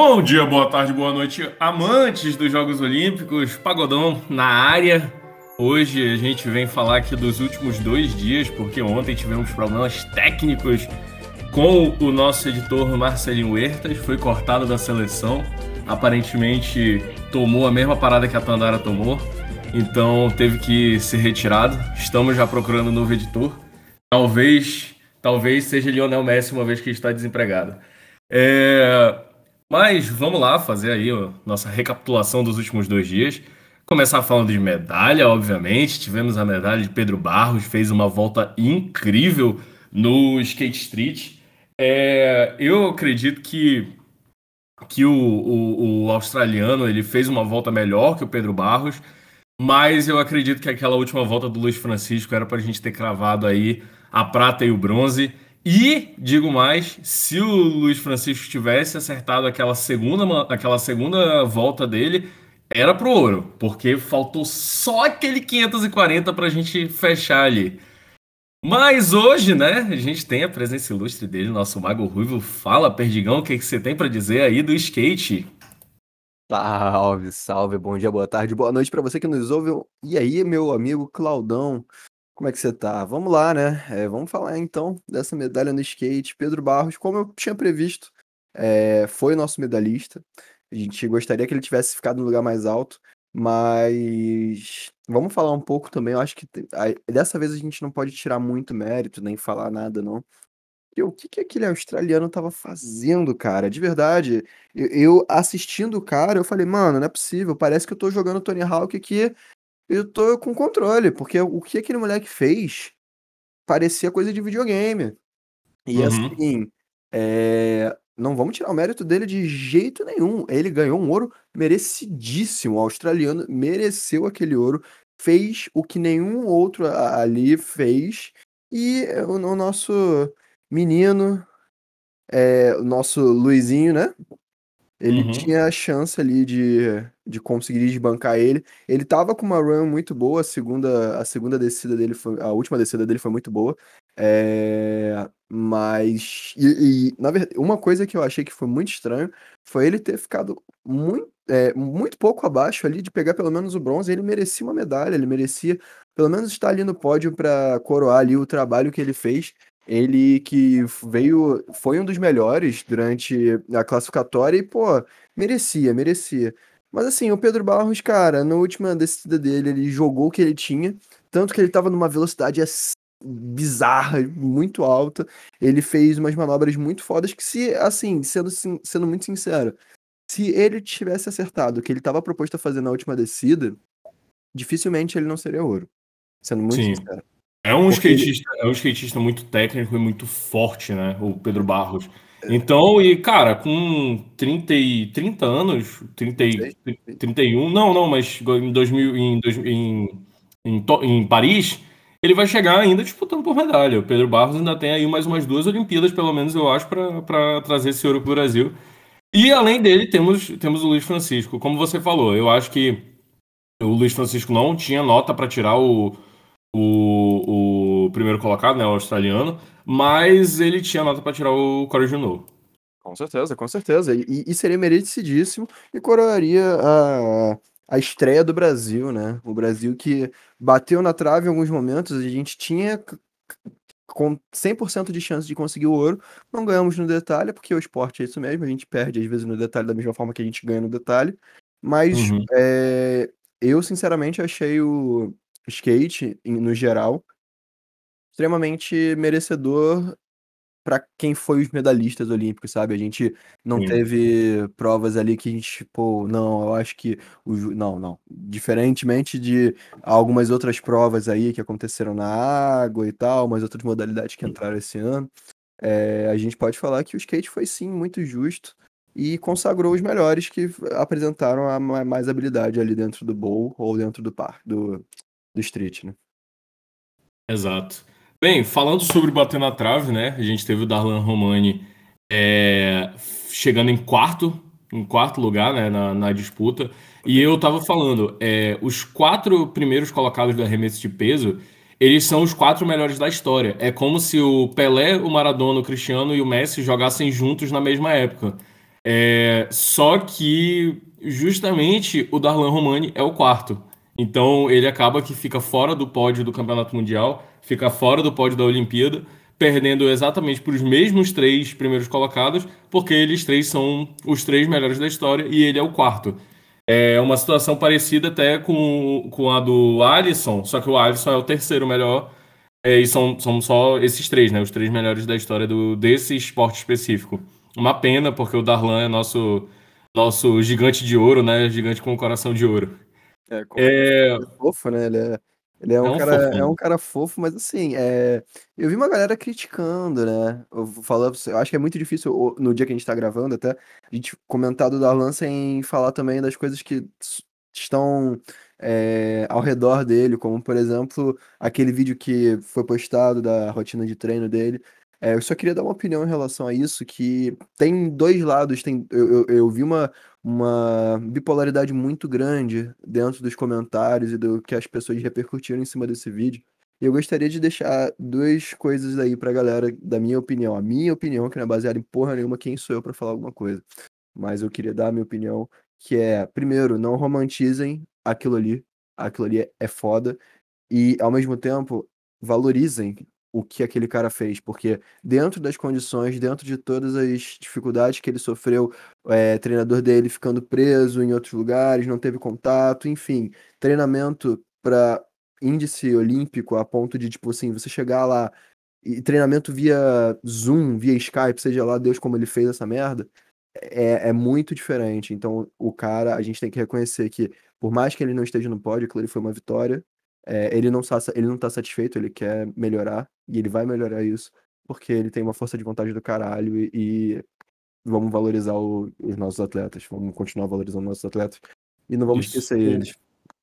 Bom dia, boa tarde, boa noite, amantes dos Jogos Olímpicos, Pagodão na área. Hoje a gente vem falar aqui dos últimos dois dias, porque ontem tivemos problemas técnicos com o nosso editor Marcelinho Huertas, foi cortado da seleção, aparentemente tomou a mesma parada que a Tandara tomou, então teve que ser retirado. Estamos já procurando um novo editor. Talvez, talvez seja Lionel Messi uma vez que está desempregado. É, mas vamos lá fazer aí a nossa recapitulação dos últimos dois dias. Começar falando de medalha, obviamente. Tivemos a medalha de Pedro Barros, fez uma volta incrível no Skate Street. É, eu acredito que, que o, o, o, australiano ele fez uma volta melhor que o Pedro Barros, mas eu acredito que aquela última volta do Luiz Francisco era para a gente ter cravado aí a prata e o bronze. E, digo mais, se o Luiz Francisco tivesse acertado aquela segunda, aquela segunda volta dele, era pro ouro, porque faltou só aquele 540 para a gente fechar ali. Mas hoje, né, a gente tem a presença ilustre dele, nosso Mago Ruivo. Fala, Perdigão, o que, que você tem para dizer aí do skate? Salve, salve, bom dia, boa tarde, boa noite para você que nos ouve. E aí, meu amigo Claudão, como é que você tá? Vamos lá, né? É, vamos falar então dessa medalha no skate. Pedro Barros, como eu tinha previsto, é, foi nosso medalhista. A gente gostaria que ele tivesse ficado no lugar mais alto, mas vamos falar um pouco também. Eu acho que dessa vez a gente não pode tirar muito mérito, nem falar nada, não. E o que, que aquele australiano tava fazendo, cara? De verdade, eu, eu assistindo o cara, eu falei, mano, não é possível. Parece que eu tô jogando Tony Hawk aqui eu tô com controle, porque o que aquele moleque fez parecia coisa de videogame. E uhum. assim, é... não vamos tirar o mérito dele de jeito nenhum. Ele ganhou um ouro merecidíssimo. O australiano mereceu aquele ouro, fez o que nenhum outro ali fez. E o, nosso menino, é, o nosso Luizinho, né? Ele uhum. tinha a chance ali de, de conseguir desbancar ele. Ele tava com uma run muito boa, a segunda, a segunda descida dele foi. A última descida dele foi muito boa. É, mas. E, e, na verdade, uma coisa que eu achei que foi muito estranho foi ele ter ficado muito, é, muito pouco abaixo ali de pegar pelo menos o bronze. Ele merecia uma medalha, ele merecia pelo menos estar ali no pódio para coroar ali o trabalho que ele fez. Ele que veio, foi um dos melhores durante a classificatória e, pô, merecia, merecia. Mas assim, o Pedro Barros, cara, na última descida dele, ele jogou o que ele tinha, tanto que ele tava numa velocidade bizarra, muito alta. Ele fez umas manobras muito fodas que se, assim, sendo, sendo muito sincero, se ele tivesse acertado o que ele estava proposto a fazer na última descida, dificilmente ele não seria ouro. Sendo muito Sim. sincero. É um, Porque... skatista, é um skatista muito técnico e muito forte, né? O Pedro Barros. Então, e cara, com 30, e, 30 anos, 30, 31, não, não, mas em 2000, em, em, em, em Paris, ele vai chegar ainda disputando por medalha. O Pedro Barros ainda tem aí mais umas duas Olimpíadas, pelo menos eu acho, para trazer esse ouro para o Brasil. E além dele, temos, temos o Luiz Francisco. Como você falou, eu acho que o Luiz Francisco não tinha nota para tirar o, o, o primeiro colocado, né, o australiano, mas ele tinha nota para tirar o Corey Juno. Com certeza, com certeza. E, e seria merecidíssimo e coroaria a, a estreia do Brasil, né? O Brasil que bateu na trave em alguns momentos, a gente tinha com 100% de chance de conseguir o ouro, não ganhamos no detalhe, porque o esporte é isso mesmo, a gente perde às vezes no detalhe da mesma forma que a gente ganha no detalhe, mas uhum. é, eu sinceramente achei o, skate, no geral, extremamente merecedor para quem foi os medalhistas olímpicos, sabe? A gente não Sim. teve provas ali que a gente, tipo, não, eu acho que o não, não. Diferentemente de algumas outras provas aí que aconteceram na água e tal, umas outras modalidades que entraram esse ano, é, a gente pode falar que o skate foi sim muito justo e consagrou os melhores que apresentaram a mais habilidade ali dentro do bowl ou dentro do par, do, do street, né? Exato. Bem, falando sobre bater na trave, né? A gente teve o Darlan Romani é, chegando em quarto, em quarto lugar, né? Na, na disputa. E eu tava falando, é, os quatro primeiros colocados do arremesso de peso, eles são os quatro melhores da história. É como se o Pelé, o Maradona, o Cristiano e o Messi jogassem juntos na mesma época. É, só que justamente o Darlan Romani é o quarto. Então ele acaba que fica fora do pódio do Campeonato Mundial, fica fora do pódio da Olimpíada, perdendo exatamente para os mesmos três primeiros colocados, porque eles três são os três melhores da história e ele é o quarto. É uma situação parecida até com, com a do Alisson, só que o Alisson é o terceiro melhor. É, e são, são só esses três, né? Os três melhores da história do, desse esporte específico. Uma pena, porque o Darlan é nosso, nosso gigante de ouro, né? Gigante com o coração de ouro. É, é... é fofo, né? Ele é, ele é um, é um cara, é um cara fofo, mas assim, é... eu vi uma galera criticando, né? Eu falando, eu acho que é muito difícil no dia que a gente tá gravando até a gente comentar do Darlan sem falar também das coisas que estão é, ao redor dele, como por exemplo aquele vídeo que foi postado da rotina de treino dele. É, eu só queria dar uma opinião em relação a isso, que tem dois lados, tem, eu, eu, eu vi uma, uma bipolaridade muito grande dentro dos comentários e do que as pessoas repercutiram em cima desse vídeo. E eu gostaria de deixar duas coisas aí pra galera, da minha opinião. A minha opinião, que não é baseada em porra nenhuma, quem sou eu para falar alguma coisa. Mas eu queria dar a minha opinião, que é, primeiro, não romantizem aquilo ali. Aquilo ali é, é foda. E, ao mesmo tempo, valorizem o que aquele cara fez, porque dentro das condições, dentro de todas as dificuldades que ele sofreu, é, treinador dele ficando preso em outros lugares, não teve contato, enfim, treinamento para índice olímpico a ponto de, tipo assim, você chegar lá e treinamento via Zoom, via Skype, seja lá Deus como ele fez essa merda, é, é muito diferente. Então, o cara, a gente tem que reconhecer que, por mais que ele não esteja no pódio, aquilo ali foi uma vitória, é, ele, não tá, ele não tá satisfeito, ele quer melhorar, e ele vai melhorar isso, porque ele tem uma força de vontade do caralho e, e vamos valorizar o, os nossos atletas, vamos continuar valorizando os nossos atletas e não vamos isso. esquecer eles.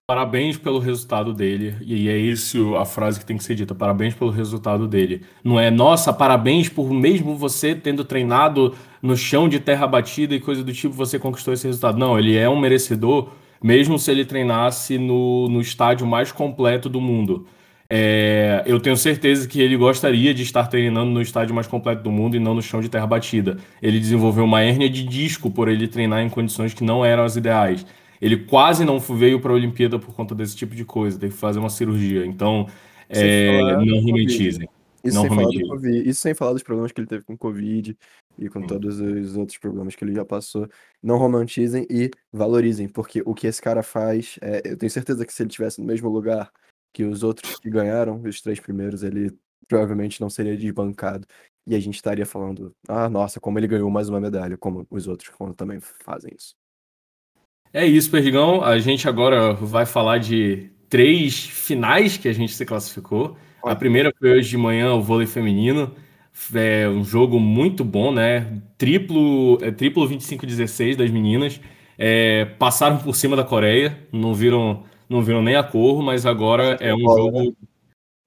Parabéns pelo resultado dele, e é isso a frase que tem que ser dita: parabéns pelo resultado dele. Não é, nossa, parabéns por mesmo você tendo treinado no chão de terra batida e coisa do tipo, você conquistou esse resultado. Não, ele é um merecedor mesmo se ele treinasse no, no estádio mais completo do mundo. É, eu tenho certeza que ele gostaria de estar treinando no estádio mais completo do mundo e não no chão de terra batida. Ele desenvolveu uma hérnia de disco por ele treinar em condições que não eram as ideais. Ele quase não veio para a Olimpíada por conta desse tipo de coisa, teve que fazer uma cirurgia. Então, é, não romantizem. Isso, não sem falar do COVID, isso sem falar dos problemas que ele teve com Covid e com Sim. todos os outros problemas que ele já passou. Não romantizem e valorizem, porque o que esse cara faz, é, eu tenho certeza que se ele tivesse no mesmo lugar que os outros que ganharam, os três primeiros, ele provavelmente não seria desbancado. E a gente estaria falando, ah, nossa, como ele ganhou mais uma medalha, como os outros quando também fazem isso. É isso, Perdigão. A gente agora vai falar de três finais que a gente se classificou. A primeira foi hoje de manhã, o vôlei feminino. É um jogo muito bom, né? Triplo, é, triplo 25-16 das meninas. É, passaram por cima da Coreia, não viram, não viram nem a cor, mas agora é um jogo.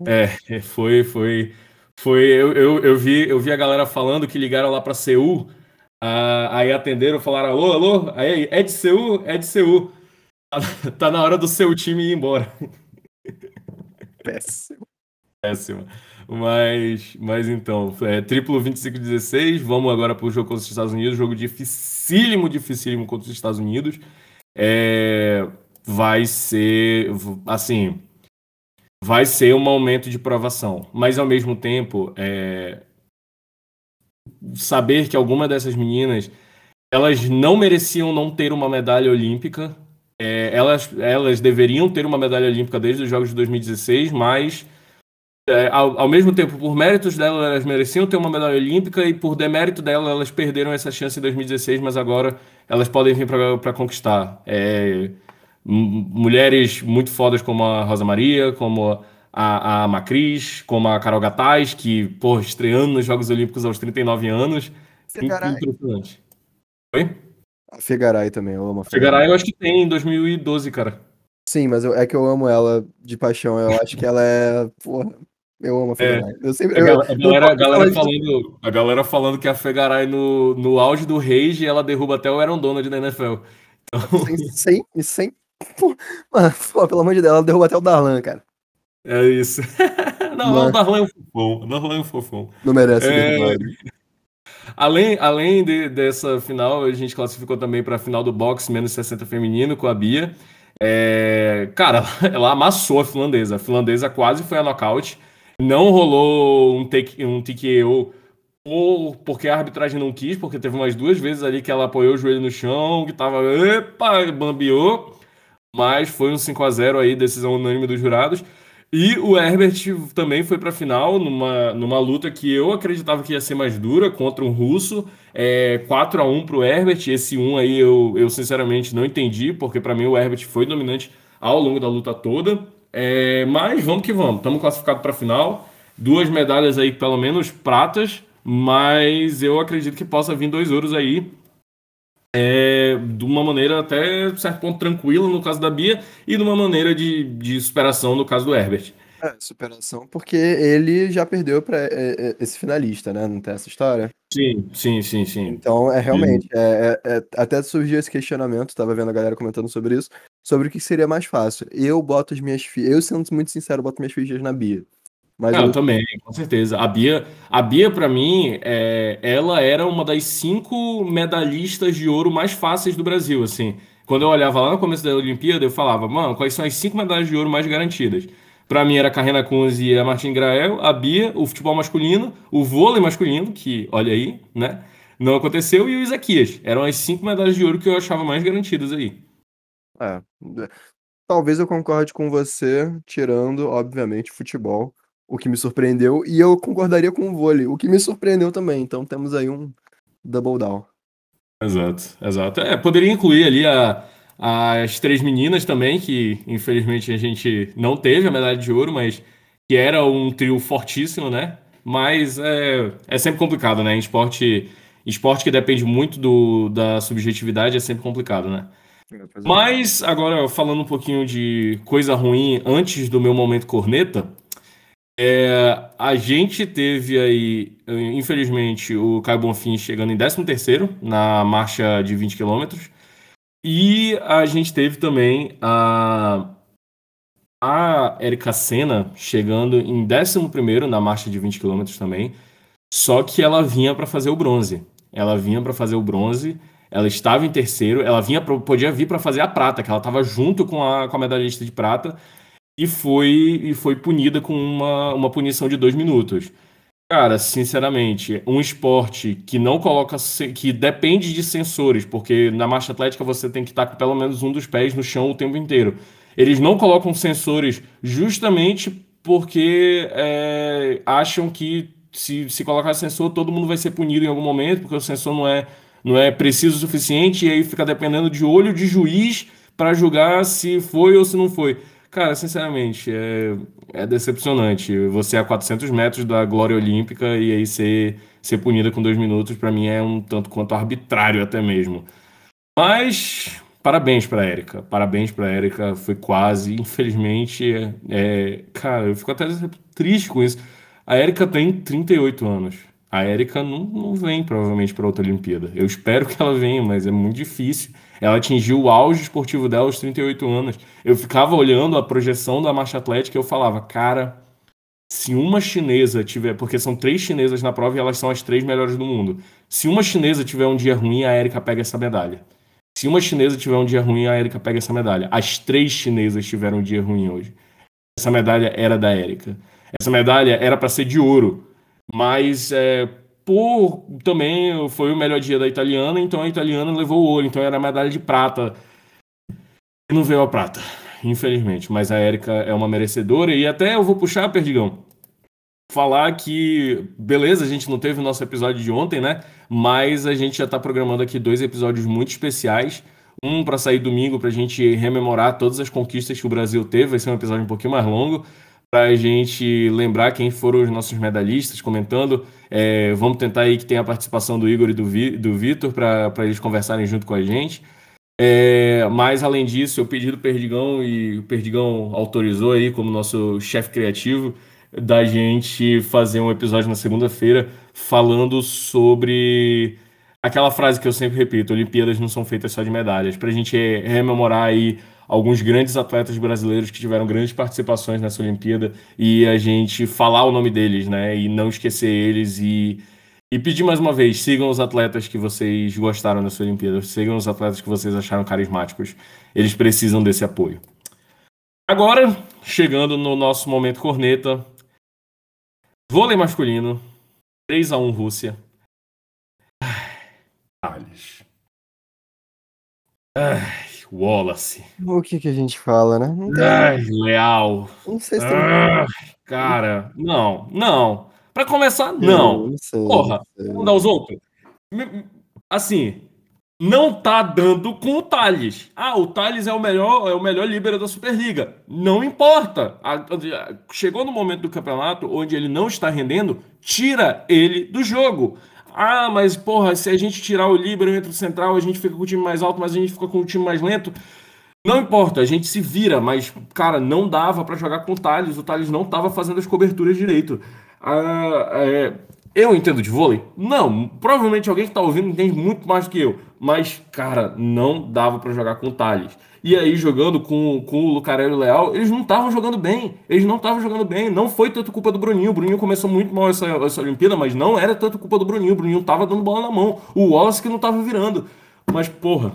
Né? É, foi, foi, foi. Eu, eu, eu, vi, eu vi a galera falando que ligaram lá para Seul, aí atenderam, falaram alô, alô, aí é de Seul, é de Seul. Tá, tá na hora do seu time ir embora. Péssimo. Péssimo. Mas, mas então, é, triplo 25-16. Vamos agora para o jogo contra os Estados Unidos. Jogo dificílimo, dificílimo contra os Estados Unidos. É, vai ser, assim, vai ser um momento de provação. Mas, ao mesmo tempo, é, saber que alguma dessas meninas elas não mereciam não ter uma medalha olímpica. É, elas, elas deveriam ter uma medalha olímpica desde os Jogos de 2016, mas é, ao, ao, mesmo tempo, por méritos dela, elas mereciam ter uma medalha olímpica e por demérito dela, elas perderam essa chance em 2016, mas agora elas podem vir para conquistar. É, mulheres muito fodas como a Rosa Maria, como a, a Macris, como a Carol Gataz, que, pô, estreando nos Jogos Olímpicos aos 39 anos. Fegaray. Impressionante. Oi? A Fegaray também, eu amo a Fegaray. Fegaray eu acho que tem em 2012, cara. Sim, mas eu, é que eu amo ela de paixão. Eu acho que ela é. Porra, eu amo a Fegaray. É. Eu sempre, a, a, galera, a, galera falando, a galera falando que a Fegaray no, no auge do Rage ela derruba até o Aaron Donald da NFL. Então... Sem, sem, sem pô, pelo amor de Deus, ela derruba até o Darlan, cara. É isso. Não, Mas... o Darlan é um fofão. O Darlan é um fofão. Não merece. É... além, além de, dessa final, a gente classificou também para a final do boxe menos 60 feminino com a Bia. É, cara, ela amassou a finlandesa. A finlandesa quase foi a nocaute. Não rolou um, take, um TKO ou porque a arbitragem não quis, porque teve umas duas vezes ali que ela apoiou o joelho no chão, que tava, epa, bambiou. Mas foi um 5 a 0 aí, decisão unânime dos jurados. E o Herbert também foi para a final numa, numa luta que eu acreditava que ia ser mais dura contra um russo. É, 4 a 1 para o Herbert. Esse 1 aí eu, eu sinceramente não entendi, porque para mim o Herbert foi dominante ao longo da luta toda. É, mas vamos que vamos, estamos classificados para a final. Duas medalhas aí, pelo menos pratas, mas eu acredito que possa vir dois ouros aí é, de uma maneira até certo ponto tranquila no caso da Bia e de uma maneira de, de superação no caso do Herbert. É, superação, porque ele já perdeu para é, é, esse finalista, né? Não tem essa história? Sim, sim, sim, sim. Então, é realmente, é, é, é até surgiu esse questionamento, estava vendo a galera comentando sobre isso, sobre o que seria mais fácil. Eu boto as minhas fichas, eu sendo muito sincero, boto minhas fichas na Bia. Mas eu... eu... também, com certeza. A Bia, a Bia para mim, é, ela era uma das cinco medalhistas de ouro mais fáceis do Brasil, assim. Quando eu olhava lá no começo da Olimpíada, eu falava, mano, quais são as cinco medalhas de ouro mais garantidas? Para mim era a Carrena Kunz e a Martin Grael, a Bia, o futebol masculino, o vôlei masculino, que, olha aí, né? Não aconteceu, e o Isaquias. Eram as cinco medalhas de ouro que eu achava mais garantidas aí. É. Talvez eu concorde com você, tirando, obviamente, futebol o que me surpreendeu, e eu concordaria com o vôlei, o que me surpreendeu também. Então temos aí um double down. Exato, exato. É, poderia incluir ali a, as três meninas também, que infelizmente a gente não teve a medalha de ouro, mas que era um trio fortíssimo, né? Mas é, é sempre complicado, né? Em esporte, esporte que depende muito do, da subjetividade é sempre complicado, né? Mas agora falando um pouquinho de coisa ruim antes do meu momento corneta, é, a gente teve aí, infelizmente, o Caio Bonfim chegando em 13º na marcha de 20 km. E a gente teve também a, a Erika Senna chegando em 11º na marcha de 20 km também. Só que ela vinha para fazer o bronze. Ela vinha para fazer o bronze. Ela estava em terceiro. Ela vinha pra, podia vir para fazer a prata, que ela estava junto com a, com a medalhista de prata e foi, e foi punida com uma, uma punição de dois minutos. Cara, sinceramente, um esporte que não coloca. que depende de sensores, porque na marcha atlética você tem que estar com pelo menos um dos pés no chão o tempo inteiro. Eles não colocam sensores justamente porque é, acham que se, se colocar sensor, todo mundo vai ser punido em algum momento, porque o sensor não é, não é preciso o suficiente, e aí fica dependendo de olho de juiz para julgar se foi ou se não foi. Cara, sinceramente, é, é decepcionante. Você a 400 metros da glória olímpica e aí ser, ser punida com dois minutos, para mim é um tanto quanto arbitrário até mesmo. Mas parabéns para Érica, parabéns para Érica, foi quase, infelizmente, é, é, cara, eu fico até triste com isso. A Érica tem 38 anos. A Érica não, não vem provavelmente para outra Olimpíada. Eu espero que ela venha, mas é muito difícil. Ela atingiu o auge esportivo dela aos 38 anos. Eu ficava olhando a projeção da marcha atlética e eu falava, cara, se uma chinesa tiver, porque são três chinesas na prova e elas são as três melhores do mundo. Se uma chinesa tiver um dia ruim, a Erika pega essa medalha. Se uma chinesa tiver um dia ruim, a Erika pega essa medalha. As três chinesas tiveram um dia ruim hoje. Essa medalha era da Erika. Essa medalha era para ser de ouro, mas é, por também foi o melhor dia da italiana, então a italiana levou o ouro, então era medalha de prata. Não veio a prata, infelizmente, mas a Érica é uma merecedora e até eu vou puxar, Perdigão, falar que, beleza, a gente não teve o nosso episódio de ontem, né? Mas a gente já está programando aqui dois episódios muito especiais. Um para sair domingo para a gente rememorar todas as conquistas que o Brasil teve, vai ser um episódio um pouquinho mais longo para a gente lembrar quem foram os nossos medalhistas comentando. É, vamos tentar aí que tenha a participação do Igor e do, Vi, do Vitor para eles conversarem junto com a gente. É, mas além disso, eu pedi do Perdigão e o Perdigão autorizou aí como nosso chefe criativo da gente fazer um episódio na segunda-feira falando sobre aquela frase que eu sempre repito: Olimpíadas não são feitas só de medalhas. Para a gente rememorar aí alguns grandes atletas brasileiros que tiveram grandes participações nessa Olimpíada e a gente falar o nome deles, né? E não esquecer eles e, E pedir mais uma vez, sigam os atletas que vocês gostaram da sua Olimpíada, sigam os atletas que vocês acharam carismáticos. Eles precisam desse apoio. Agora, chegando no nosso momento corneta, vôlei masculino, 3 a 1 Rússia. Thales. Ai, Wallace. O que que a gente fala, né? Não. Ai, Leal. Não sei se tem... ah, Cara, não, não. Para começar, não. não sei, Porra, vamos dar os outros. Assim, não tá dando com o Thales. Ah, o Thales é o melhor, é o melhor líbero da Superliga. Não importa. Chegou no momento do campeonato onde ele não está rendendo, tira ele do jogo. Ah, mas porra, se a gente tirar o líbero entre o central, a gente fica com o time mais alto, mas a gente fica com o time mais lento. Não importa, a gente se vira, mas, cara, não dava para jogar com o Thales. O Thales não tava fazendo as coberturas direito. Ah, é, eu entendo de vôlei? Não, provavelmente alguém que tá ouvindo entende muito mais do que eu. Mas, cara, não dava para jogar com o Thales. E aí, jogando com, com o Lucarelli Leal, eles não estavam jogando bem. Eles não estavam jogando bem. Não foi tanto culpa do Bruninho. O Bruninho começou muito mal essa, essa Olimpíada, mas não era tanto culpa do Bruninho. O Bruninho tava dando bola na mão. O Wallace que não tava virando. Mas, porra,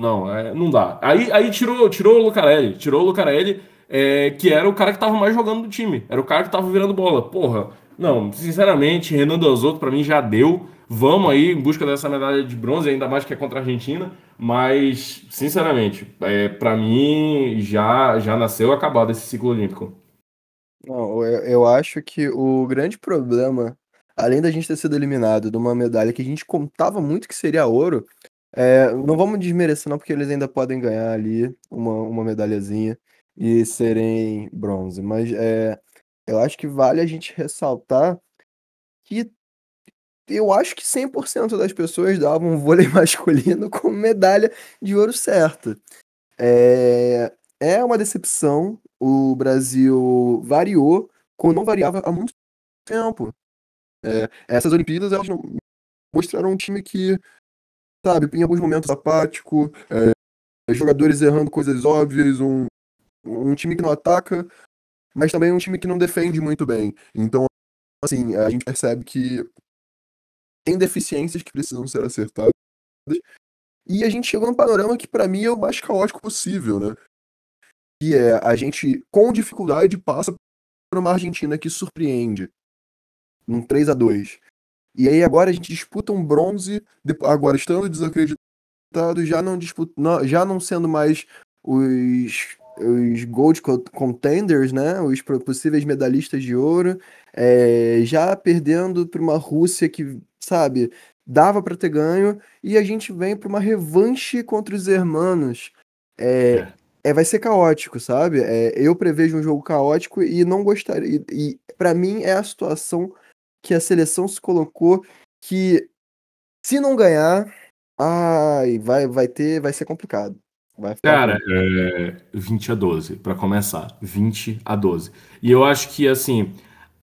não, é, não dá. Aí, aí tirou, tirou o Lucarelli. Tirou o Lucarelli é, que era o cara que tava mais jogando do time. Era o cara que tava virando bola. Porra, não, sinceramente, Renan Delzotto para mim já deu. Vamos aí em busca dessa medalha de bronze, ainda mais que é contra a Argentina. Mas, sinceramente, é, para mim já, já nasceu acabado esse ciclo olímpico. Não, eu, eu acho que o grande problema, além da gente ter sido eliminado de uma medalha que a gente contava muito que seria ouro, é, não vamos desmerecer não, porque eles ainda podem ganhar ali uma, uma medalhazinha e serem bronze. Mas é, eu acho que vale a gente ressaltar que eu acho que 100% das pessoas davam vôlei masculino como medalha de ouro certa. É, é uma decepção. O Brasil variou quando não variava há muito tempo. É, essas Olimpíadas elas mostraram um time que, sabe, em alguns momentos apático, é, jogadores errando coisas óbvias, um, um time que não ataca, mas também um time que não defende muito bem. Então, assim, a gente percebe que tem deficiências que precisam ser acertadas. E a gente chegou num panorama que, para mim, é o mais caótico possível, né? Que é a gente, com dificuldade, passa por uma Argentina que surpreende. Um 3 a 2 E aí agora a gente disputa um bronze, agora estando desacreditado, já não disputa, já não sendo mais os os gold contenders, né, os possíveis medalhistas de ouro, é, já perdendo para uma Rússia que, sabe, dava para ter ganho, e a gente vem para uma revanche contra os hermanos. É, é. vai ser caótico, sabe? É, eu prevejo um jogo caótico e não gostaria. E, e para mim é a situação que a seleção se colocou que se não ganhar, ai, vai, vai ter, vai ser complicado. Cara, é 20 a 12, para começar. 20 a 12. E eu acho que, assim,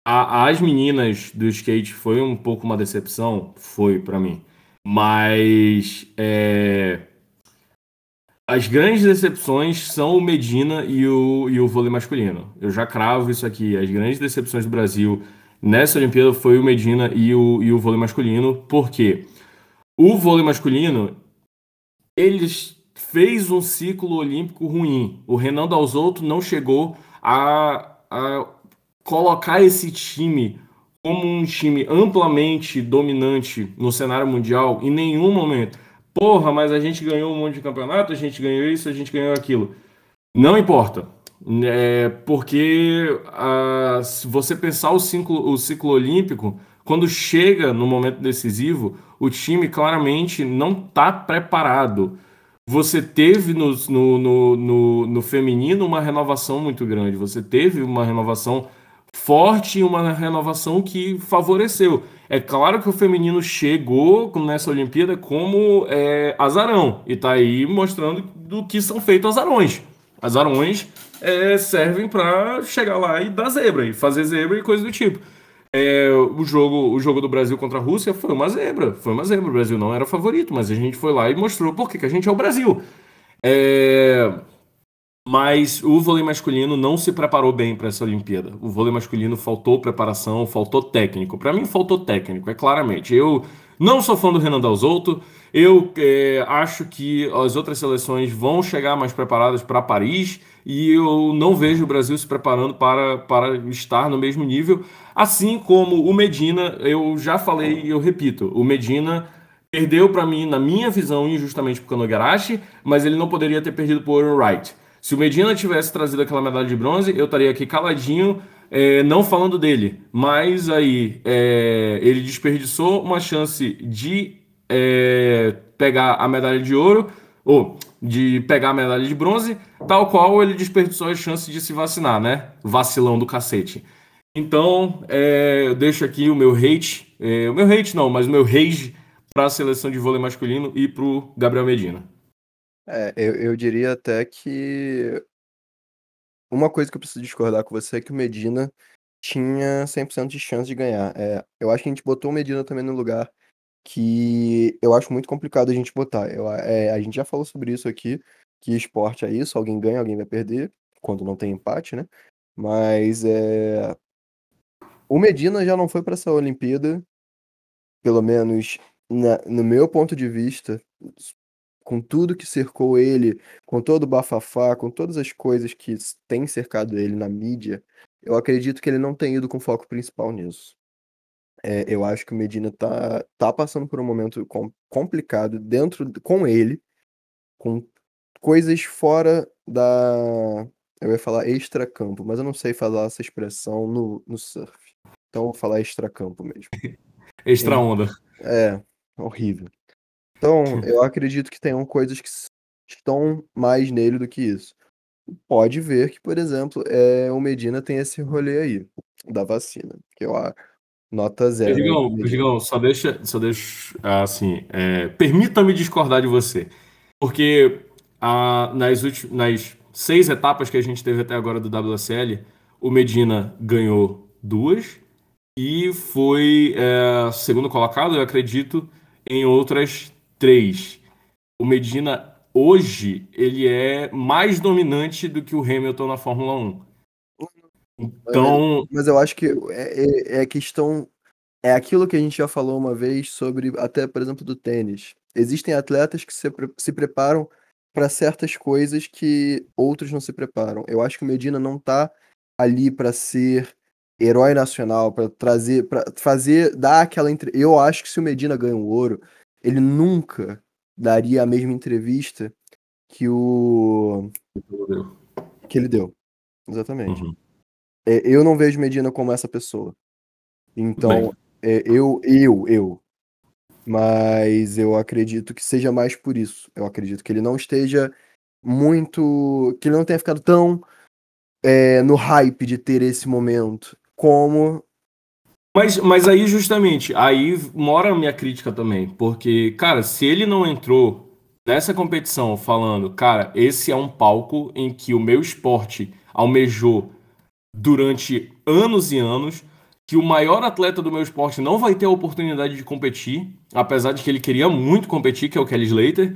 a, as meninas do skate foi um pouco uma decepção, foi para mim. Mas é, as grandes decepções são o Medina e o, e o vôlei masculino. Eu já cravo isso aqui. As grandes decepções do Brasil nessa Olimpíada foi o Medina e o, e o vôlei masculino. Por quê? O vôlei masculino, eles fez um ciclo olímpico ruim. O Renan Dalzotto não chegou a, a colocar esse time como um time amplamente dominante no cenário mundial em nenhum momento. Porra, mas a gente ganhou um monte de campeonato, a gente ganhou isso, a gente ganhou aquilo. Não importa. É porque a, se você pensar o ciclo, o ciclo olímpico, quando chega no momento decisivo, o time claramente não está preparado você teve no, no, no, no, no feminino uma renovação muito grande. Você teve uma renovação forte e uma renovação que favoreceu. É claro que o feminino chegou nessa Olimpíada como é, azarão e está aí mostrando do que são feitos azarões. Azarões é, servem para chegar lá e dar zebra, e fazer zebra e coisa do tipo. É, o, jogo, o jogo do Brasil contra a Rússia foi uma zebra. Foi uma zebra. O Brasil não era favorito, mas a gente foi lá e mostrou por que a gente é o Brasil. É, Mas o vôlei masculino não se preparou bem para essa Olimpíada. O vôlei masculino faltou preparação, faltou técnico. Para mim, faltou técnico, é claramente. Eu não sou fã do Renan Dalzotto. Eu é, acho que as outras seleções vão chegar mais preparadas para Paris e eu não vejo o Brasil se preparando para, para estar no mesmo nível. Assim como o Medina, eu já falei e eu repito: o Medina perdeu para mim, na minha visão, injustamente por Kanogarashi, mas ele não poderia ter perdido por Aaron Wright. Se o Medina tivesse trazido aquela medalha de bronze, eu estaria aqui caladinho, é, não falando dele. Mas aí é, ele desperdiçou uma chance de é, pegar a medalha de ouro, ou de pegar a medalha de bronze, tal qual ele desperdiçou a chance de se vacinar, né? Vacilão do cacete. Então, é, eu deixo aqui o meu hate, é, o meu hate não, mas o meu rage para a seleção de vôlei masculino e para o Gabriel Medina. É, eu, eu diria até que uma coisa que eu preciso discordar com você é que o Medina tinha 100% de chance de ganhar. É, eu acho que a gente botou o Medina também no lugar que eu acho muito complicado a gente botar. Eu, é, a gente já falou sobre isso aqui, que esporte é isso, alguém ganha, alguém vai perder, quando não tem empate, né? Mas é, o Medina já não foi para essa Olimpíada, pelo menos na, no meu ponto de vista, com tudo que cercou ele, com todo o bafafá, com todas as coisas que tem cercado ele na mídia, eu acredito que ele não tem ido com foco principal nisso. É, eu acho que o Medina tá, tá passando por um momento com, complicado dentro com ele, com coisas fora da. Eu ia falar extra-campo, mas eu não sei falar essa expressão no, no surf. Então eu vou falar extra-campo mesmo. Extra-onda. É, horrível. Então, eu acredito que tenham coisas que estão mais nele do que isso. Pode ver que, por exemplo, é, o Medina tem esse rolê aí, da vacina. Que eu nota zero. Digão, Digão só deixa, só deixa assim, é, permita-me discordar de você. Porque a, nas, últimas, nas seis etapas que a gente teve até agora do WSL, o Medina ganhou duas e foi é, segundo colocado, eu acredito, em outras três. O Medina hoje ele é mais dominante do que o Hamilton na Fórmula 1. Então, mas eu acho que é, é, é questão é aquilo que a gente já falou uma vez sobre até por exemplo do tênis. Existem atletas que se, se preparam para certas coisas que outros não se preparam. Eu acho que o Medina não tá ali para ser herói nacional, para trazer, para fazer, dar aquela entre... Eu acho que se o Medina ganha o ouro, ele nunca daria a mesma entrevista que o que ele deu. Exatamente. Uhum. É, eu não vejo Medina como essa pessoa. Então, é, eu, eu, eu. Mas eu acredito que seja mais por isso. Eu acredito que ele não esteja muito. que ele não tenha ficado tão é, no hype de ter esse momento como mas, mas aí, justamente, aí mora a minha crítica também. Porque, cara, se ele não entrou nessa competição falando, cara, esse é um palco em que o meu esporte almejou durante anos e anos, que o maior atleta do meu esporte não vai ter a oportunidade de competir, apesar de que ele queria muito competir, que é o Kelly Slater.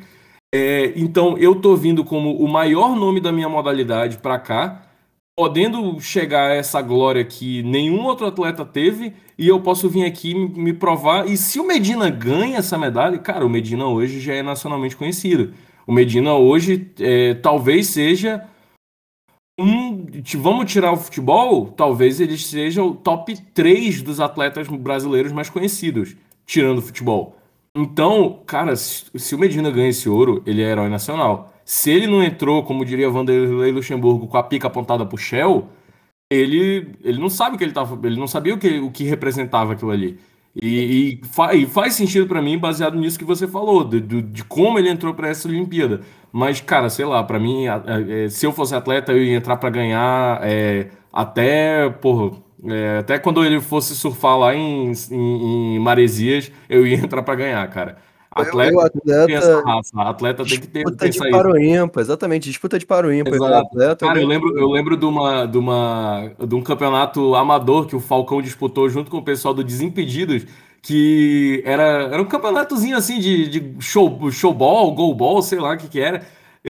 É, então, eu tô vindo como o maior nome da minha modalidade para cá, podendo chegar a essa glória que nenhum outro atleta teve e eu posso vir aqui me provar. E se o Medina ganha essa medalha, cara, o Medina hoje já é nacionalmente conhecido. O Medina hoje é, talvez seja um. Vamos tirar o futebol? Talvez ele seja o top 3 dos atletas brasileiros mais conhecidos, tirando o futebol. Então, cara, se o Medina ganha esse ouro, ele é herói nacional. Se ele não entrou, como diria Vanderlei Luxemburgo, com a pica apontada pro Shell, ele, ele não sabe o que ele tava, ele não sabia o que, o que representava aquilo ali. E, e, fa, e faz sentido para mim, baseado nisso que você falou, de, de, de como ele entrou para essa Olimpíada. Mas, cara, sei lá, para mim, é, se eu fosse atleta, eu ia entrar para ganhar é, até, porra, é, até quando ele fosse surfar lá em, em, em Maresias, eu ia entrar para ganhar, cara. Atleta, atleta, tem essa raça. atleta tem que ter disputa de paro ímpar, exatamente, disputa de paro ímpar. Atleta, Cara, eu lembro, eu lembro de, uma, de, uma, de um campeonato amador que o Falcão disputou junto com o pessoal do Desimpedidos, que era, era um campeonatozinho assim de, de show, showball, goalball, sei lá o que que era.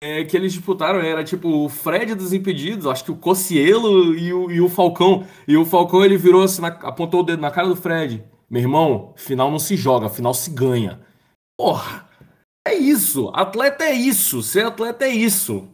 é, que eles disputaram era tipo o Fred dos impedidos, acho que o Cocielo e o, e o Falcão. E o Falcão ele virou assim, na, apontou o dedo na cara do Fred. Meu irmão, final não se joga, final se ganha. Porra, é isso. Atleta é isso. Ser atleta é isso.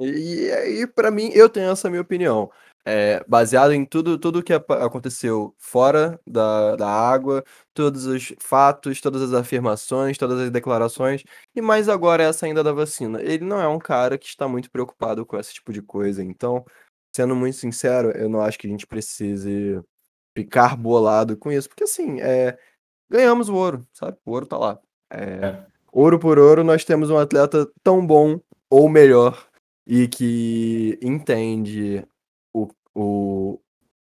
E aí, para mim, eu tenho essa minha opinião. É, baseado em tudo tudo que aconteceu fora da, da água, todos os fatos, todas as afirmações, todas as declarações, e mais agora essa ainda da vacina. Ele não é um cara que está muito preocupado com esse tipo de coisa, então, sendo muito sincero, eu não acho que a gente precise ficar bolado com isso, porque assim, é, ganhamos o ouro, sabe? O ouro tá lá. É, é. Ouro por ouro, nós temos um atleta tão bom ou melhor e que entende o, o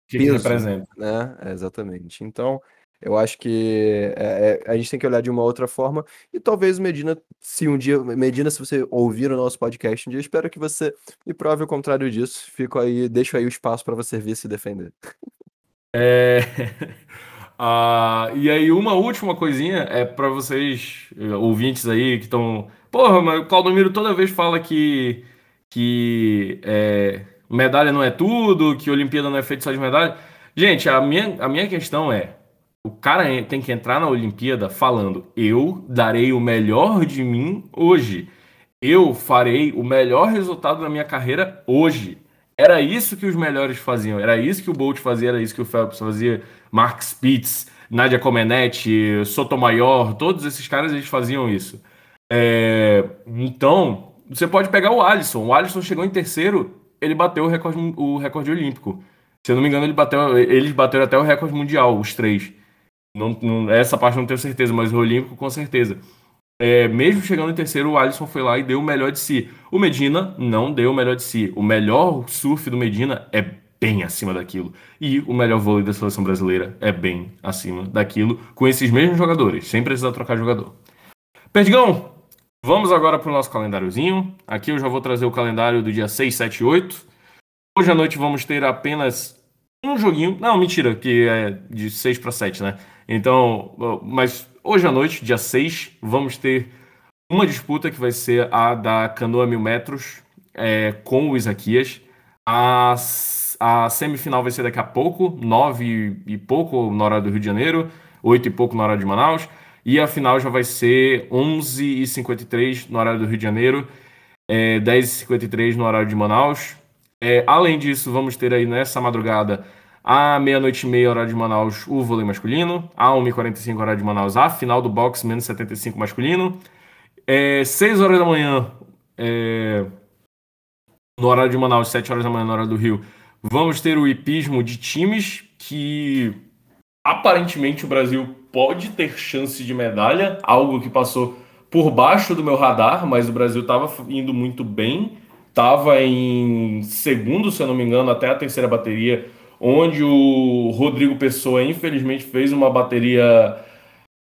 que peso, representa. né? É, exatamente. Então, eu acho que é, é, a gente tem que olhar de uma outra forma e talvez Medina, se um dia, Medina, se você ouvir o nosso podcast um dia, espero que você me prove o contrário disso. Fico aí, deixo aí o espaço para você vir se defender. É... Ah, e aí, uma última coisinha é para vocês, eh, ouvintes aí, que estão. Porra, mas o Claudomiro toda vez fala que, que é, medalha não é tudo, que Olimpíada não é feito só de medalha. Gente, a minha, a minha questão é: o cara tem que entrar na Olimpíada falando, eu darei o melhor de mim hoje. Eu farei o melhor resultado da minha carreira hoje. Era isso que os melhores faziam, era isso que o Bolt fazia, era isso que o Phelps fazia, Mark Spitz, Nadia Comenetti, Sotomayor, todos esses caras eles faziam isso. É, então, você pode pegar o Alisson. O Alisson chegou em terceiro, ele bateu o recorde, o recorde olímpico. Se eu não me engano, ele bateu, eles bateram até o recorde mundial, os três. Não, não, essa parte não tenho certeza, mas o olímpico com certeza. É, mesmo chegando em terceiro, o Alisson foi lá e deu o melhor de si. O Medina não deu o melhor de si. O melhor surf do Medina é bem acima daquilo. E o melhor vôlei da seleção brasileira é bem acima daquilo, com esses mesmos jogadores, sem precisar trocar jogador. Perdigão, vamos agora para o nosso calendáriozinho. Aqui eu já vou trazer o calendário do dia 6, 7 e 8. Hoje à noite vamos ter apenas um joguinho. Não, mentira, que é de 6 para 7, né? Então, mas hoje à noite, dia 6, vamos ter uma disputa que vai ser a da canoa mil metros é, com o Isaquias. A, a semifinal vai ser daqui a pouco, 9 e pouco na hora do Rio de Janeiro, 8 e pouco na hora de Manaus. E a final já vai ser 11h53 no horário do Rio de Janeiro, é, 10h53 no horário de Manaus. É, além disso, vamos ter aí nessa madrugada à meia-noite e meia, horário de Manaus, o vôlei masculino. À 1h45, horário de Manaus, a final do boxe, menos 75 masculino. É, 6 horas da manhã, é, no horário de Manaus, 7 horas da manhã, no horário do Rio, vamos ter o hipismo de times que aparentemente o Brasil pode ter chance de medalha, algo que passou por baixo do meu radar, mas o Brasil estava indo muito bem, estava em segundo, se eu não me engano, até a terceira bateria onde o Rodrigo Pessoa, infelizmente, fez uma bateria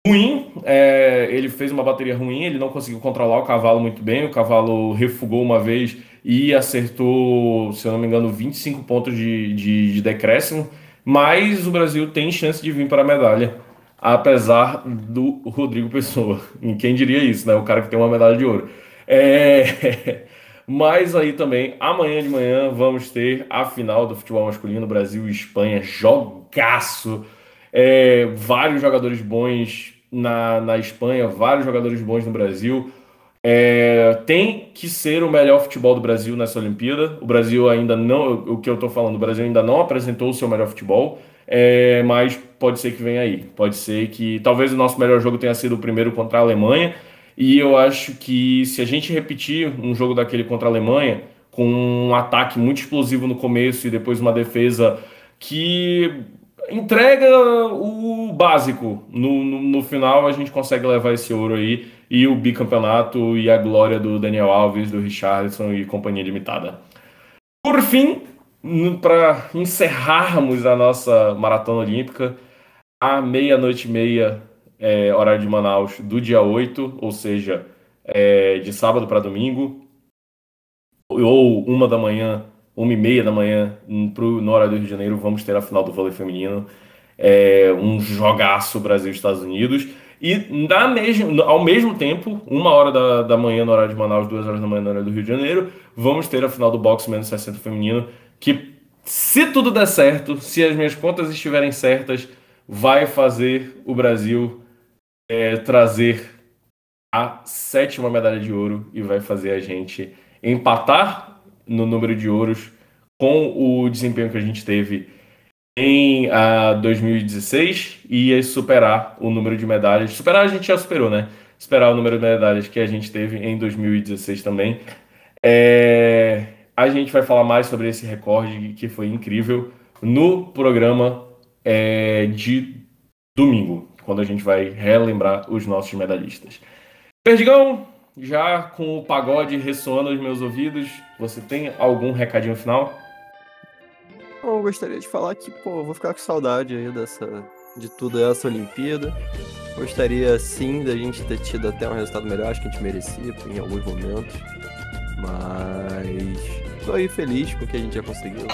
ruim. É, ele fez uma bateria ruim, ele não conseguiu controlar o cavalo muito bem. O cavalo refugou uma vez e acertou, se eu não me engano, 25 pontos de, de, de decréscimo. Mas o Brasil tem chance de vir para a medalha, apesar do Rodrigo Pessoa. Quem diria isso, né? O cara que tem uma medalha de ouro. É. Mas aí também, amanhã de manhã, vamos ter a final do futebol masculino Brasil e Espanha. Jogaço! É, vários jogadores bons na, na Espanha, vários jogadores bons no Brasil. É, tem que ser o melhor futebol do Brasil nessa Olimpíada. O Brasil ainda não, o que eu estou falando, o Brasil ainda não apresentou o seu melhor futebol, é, mas pode ser que venha aí. Pode ser que talvez o nosso melhor jogo tenha sido o primeiro contra a Alemanha, e eu acho que se a gente repetir um jogo daquele contra a Alemanha, com um ataque muito explosivo no começo e depois uma defesa que entrega o básico, no, no, no final a gente consegue levar esse ouro aí e o bicampeonato e a glória do Daniel Alves, do Richardson e companhia limitada. Por fim, para encerrarmos a nossa maratona olímpica, à meia-noite e meia é, horário de Manaus, do dia 8, ou seja, é, de sábado para domingo, ou uma da manhã, uma e meia da manhã, pro, no horário do Rio de Janeiro, vamos ter a final do vôlei feminino. É, um jogaço Brasil-Estados Unidos. E na mesmo, ao mesmo tempo, uma hora da, da manhã no horário de Manaus, duas horas da manhã no horário do Rio de Janeiro, vamos ter a final do boxe menos 60 feminino, que se tudo der certo, se as minhas contas estiverem certas, vai fazer o Brasil é, trazer a sétima medalha de ouro e vai fazer a gente empatar no número de ouros com o desempenho que a gente teve em uh, 2016 e superar o número de medalhas. Superar a gente já superou, né? Superar o número de medalhas que a gente teve em 2016 também. É... A gente vai falar mais sobre esse recorde que foi incrível no programa é, de domingo, quando a gente vai relembrar os nossos medalhistas. Perdigão, já com o pagode ressoando nos meus ouvidos, você tem algum recadinho final? Eu gostaria de falar que, pô, vou ficar com saudade aí dessa, de tudo essa Olimpíada. Gostaria sim da gente ter tido até um resultado melhor, acho que a gente merecia em alguns momentos. Mas tô aí feliz com o que a gente já conseguiu.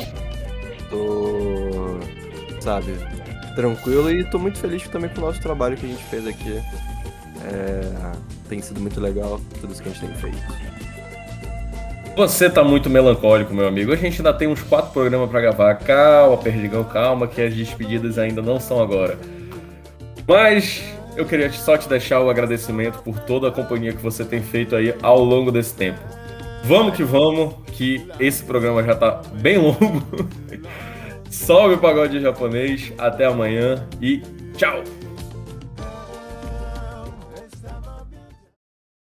Tô, sabe, tranquilo e tô muito feliz também com o nosso trabalho que a gente fez aqui. É, tem sido muito legal tudo isso que a gente tem feito. Você tá muito melancólico, meu amigo. A gente ainda tem uns quatro programas para gravar. Calma, Perdigão, calma, que as despedidas ainda não são agora. Mas eu queria só te deixar o agradecimento por toda a companhia que você tem feito aí ao longo desse tempo. Vamos que vamos, que esse programa já tá bem longo. Salve o pagode japonês, até amanhã e tchau!